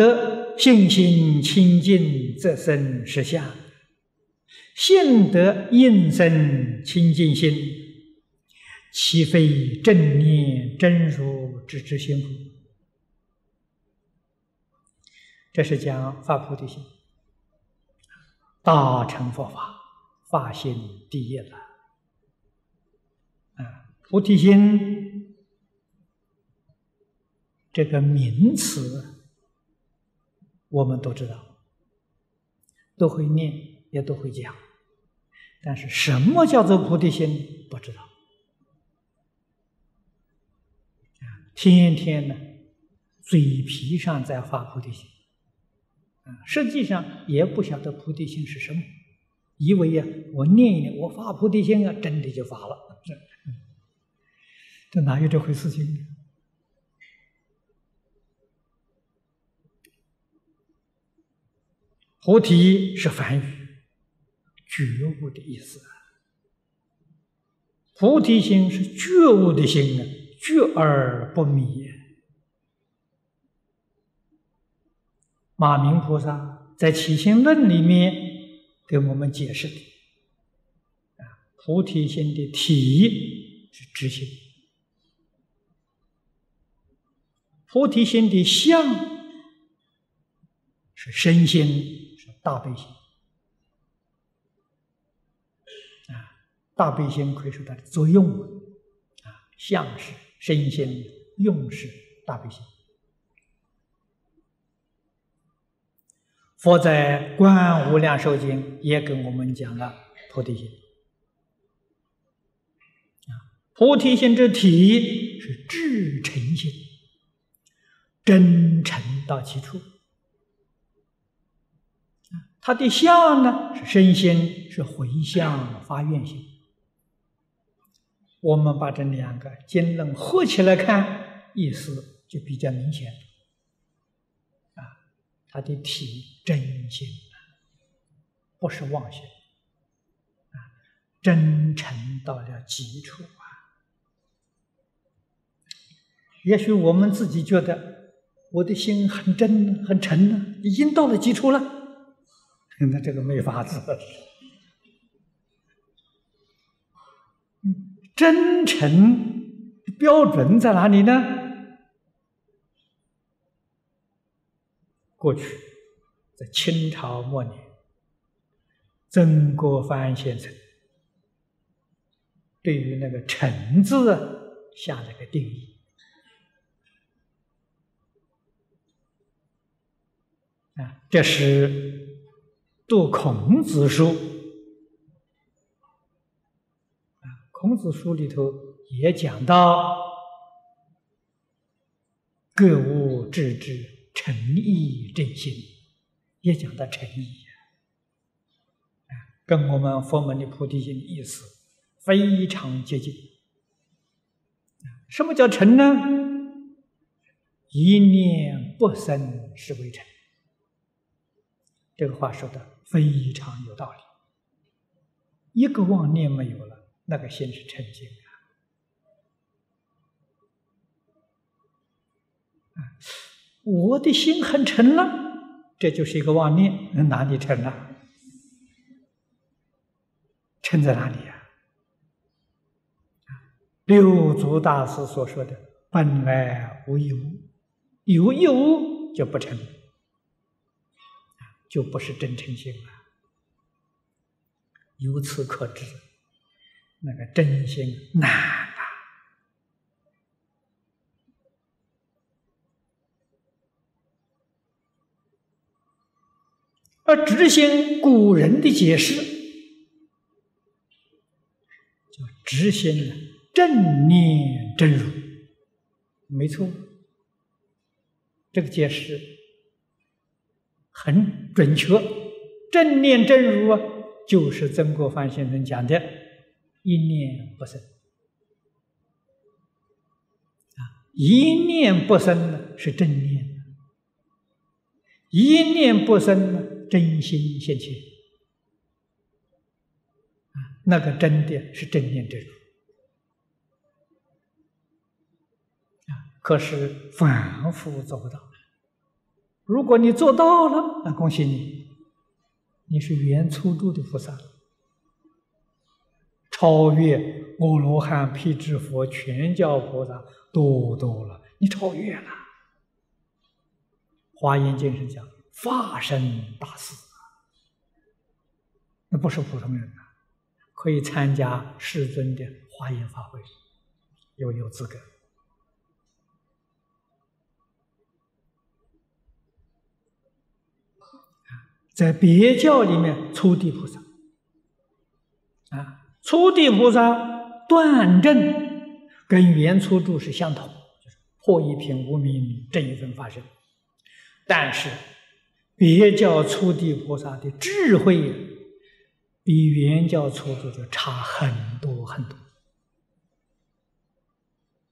得信心清净，则生实相；信得应生清净心，岂非正念真如之之心？这是讲发菩提心，大乘佛法，发心第一了。啊，菩提心这个名词。我们都知道，都会念，也都会讲，但是什么叫做菩提心，不知道。天天呢，嘴皮上在发菩提心，啊，实际上也不晓得菩提心是什么，以为呀，我念一念，我发菩提心啊，真的就发了，这，这哪有这回事情菩提是梵语，觉悟的意思。菩提心是觉悟的心啊，觉而不迷。马明菩萨在《起心论》里面给我们解释的啊，菩提心的体是知心，菩提心的相是身心。大悲心啊，大悲心可以说它的作用啊，相是身心，用是大悲心。佛在《观无量寿经》也跟我们讲了菩提心啊，菩提心之体是至诚心，真诚到其处。他的相呢是身心，是回向发愿心。我们把这两个经论合起来看，意思就比较明显。啊，他的体真心，不是妄心，啊，真诚到了极处啊。也许我们自己觉得我的心很真很诚呢，已经到了极处了。那这个没法子。真诚标准在哪里呢？过去在清朝末年，曾国藩先生对于那个“诚”字下了个定义啊，这是。读孔子书，孔子书里头也讲到“格物致知，诚意正心”，也讲到诚意，跟我们佛门的菩提心意思非常接近。什么叫诚呢？一念不生是为诚。这个话说的。非常有道理。一个妄念没有了，那个心是沉静的。我的心很沉了，这就是一个妄念，哪里沉了？沉在哪里呀？六祖大师所说的“本来无一物”，有一物就不成。就不是真诚心了。由此可知，那个真心难啊。而执行古人的解释，叫执行正念真如，没错。这个解释。很准确，正念正如啊，就是曾国藩先生讲的“一念不生”。啊，一念不生呢是正念，一念不生呢真心现前。啊，那个真的是正念正如。啊，可是反复做不到。如果你做到了，那恭喜你，你是原初住的菩萨，超越阿罗汉、辟支佛、全教菩萨多多了，你超越了。华严经是讲化身大士，那不是普通人啊，可以参加世尊的华严法会，有有资格。在别教里面，初地菩萨啊，初地菩萨断正跟原初住是相同，就是破一品无名这一分发生。但是别教初地菩萨的智慧比原教初住就差很多很多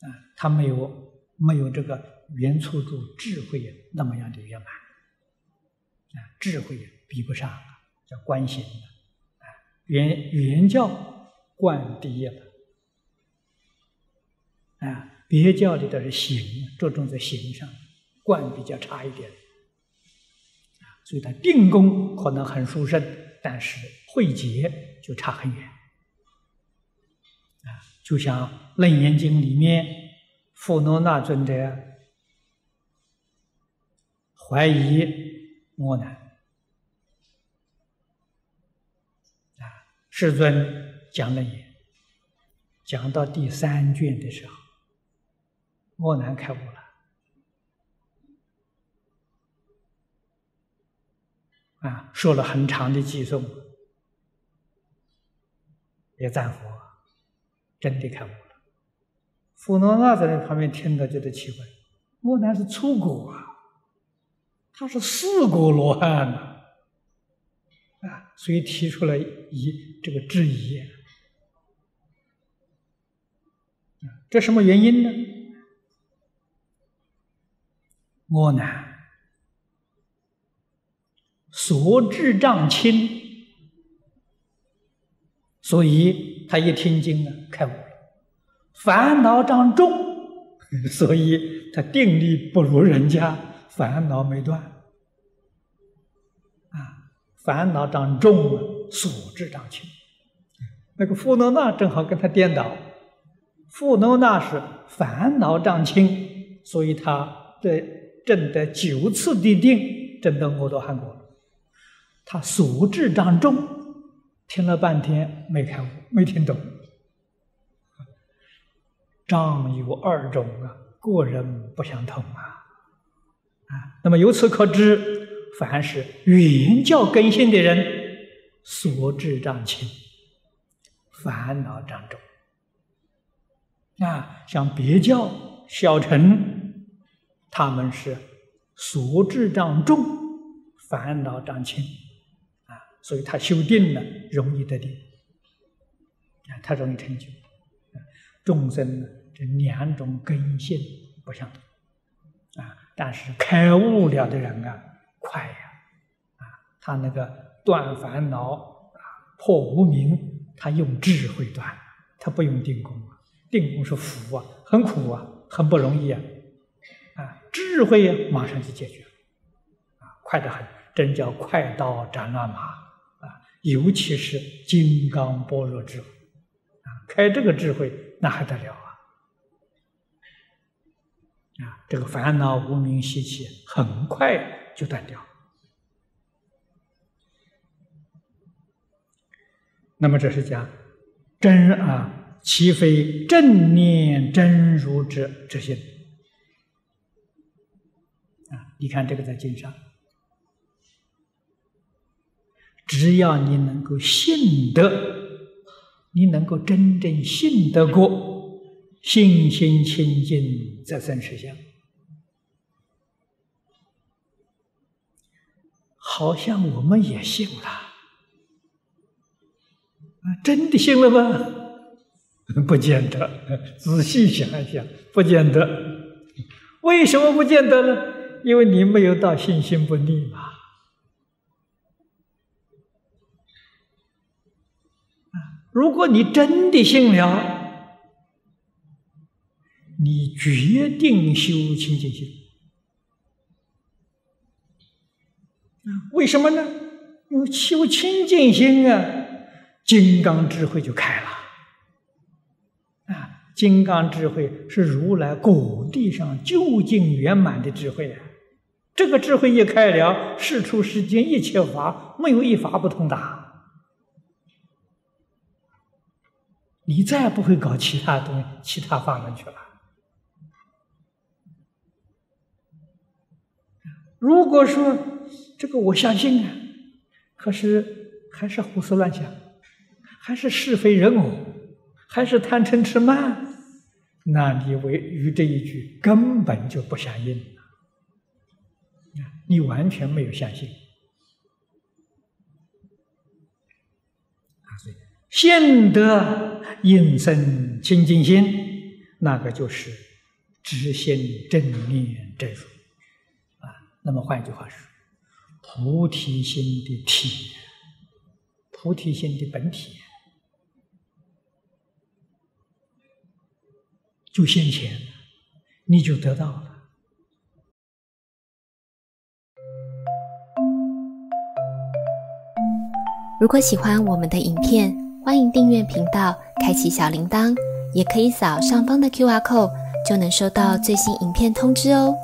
啊，他没有没有这个原初住智慧那么样的圆满。啊，智慧比不上，叫观行的，啊，原原教观第一了，啊，别教里的是行，着重在行上，观比较差一点，啊，所以他定功可能很殊胜，但是慧结就差很远，啊，就像《楞严经》里面富罗那尊者怀疑。莫难啊！世尊讲了也，讲到第三卷的时候，莫难开悟了啊，说了很长的偈颂，也赞佛，真的开悟了。佛罗那在那旁边听到，觉得奇怪，莫难是出国啊。他是四果罗汉呐，啊，所以提出了疑这个质疑，这什么原因呢？我呢，所智障轻，所以他一听经呢，开悟了；烦恼障重，所以他定力不如人家。烦恼没断，啊，烦恼长重了，所知长轻。那个富罗那正好跟他颠倒，富罗那是烦恼长轻，所以他的证得九次地定，证得阿罗汉果。他所知长重，听了半天没开悟，没听懂。障有二种啊，个人不相同啊。啊，那么由此可知，凡是原教根性的人，所智障轻，烦恼障重。啊，像别教小乘，他们是所智障重，烦恼障轻，啊，所以他修定了容易得定，啊，他容易成就。众生呢，这两种根性不相同。但是开悟了的人啊，快呀！啊，他那个断烦恼啊，破无明，他用智慧断，他不用定功啊。定功是福啊，很苦啊，很不容易啊。啊，智慧马上就解决了，啊，快得很，真叫快刀斩乱麻啊！尤其是金刚般若智慧啊，开这个智慧那还得了啊！啊，这个烦恼无名习气很快就断掉。那么这是讲真啊，其非正念真如之之心啊！你看这个在经上，只要你能够信得，你能够真正信得过。信心清净，则生实相。好像我们也信了，啊，真的信了吗？不见得。仔细想一想，不见得。为什么不见得呢？因为你没有到信心不立嘛。如果你真的信了。你决定修清净心为什么呢？因为修清净心啊，金刚智慧就开了。啊，金刚智慧是如来果地上究竟圆满的智慧啊。这个智慧一开了，世出世间一切法没有一法不通达，你再不会搞其他东西、其他法门去了。如果说这个我相信啊，可是还是胡思乱想，还是是非人我，还是贪嗔痴慢，那你为与这一句根本就不相应。你完全没有相信！现得应生清净心，那个就是知心正念正如啊。那么换一句话说，菩提心的体，菩提心的本体，就现前，你就得到了。如果喜欢我们的影片，欢迎订阅频道，开启小铃铛，也可以扫上方的 Q R code，就能收到最新影片通知哦。